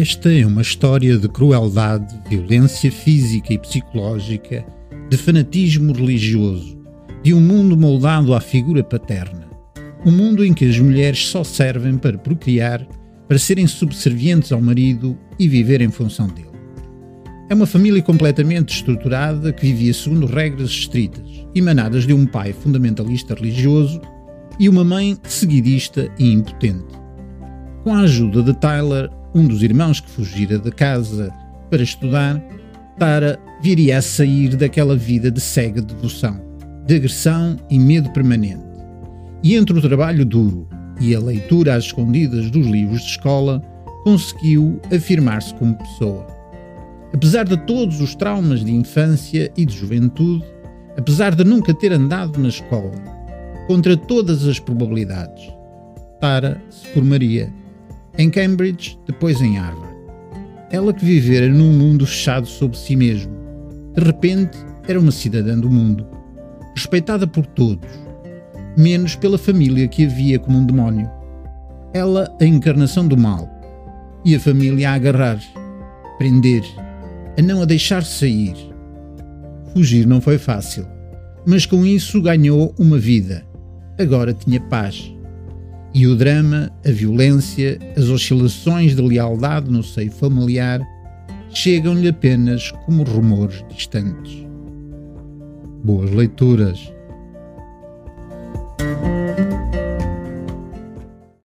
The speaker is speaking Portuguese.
Esta é uma história de crueldade, violência física e psicológica, de fanatismo religioso, de um mundo moldado à figura paterna. Um mundo em que as mulheres só servem para procriar, para serem subservientes ao marido e viver em função dele. É uma família completamente estruturada que vivia segundo regras estritas, emanadas de um pai fundamentalista religioso e uma mãe seguidista e impotente. Com a ajuda de Tyler, um dos irmãos que fugira da casa para estudar, Tara viria a sair daquela vida de cega devoção, de agressão e medo permanente. E entre o trabalho duro e a leitura às escondidas dos livros de escola, conseguiu afirmar-se como pessoa. Apesar de todos os traumas de infância e de juventude, apesar de nunca ter andado na escola, contra todas as probabilidades, Tara se formaria em Cambridge, depois em Harvard. Ela que vivera num mundo fechado sobre si mesmo, de repente era uma cidadã do mundo, respeitada por todos, menos pela família que a via como um demónio. Ela a encarnação do mal, e a família a agarrar, prender, a não a deixar sair. Fugir não foi fácil, mas com isso ganhou uma vida. Agora tinha paz e o drama, a violência, as oscilações de lealdade no seio familiar chegam-lhe apenas como rumores distantes. Boas leituras!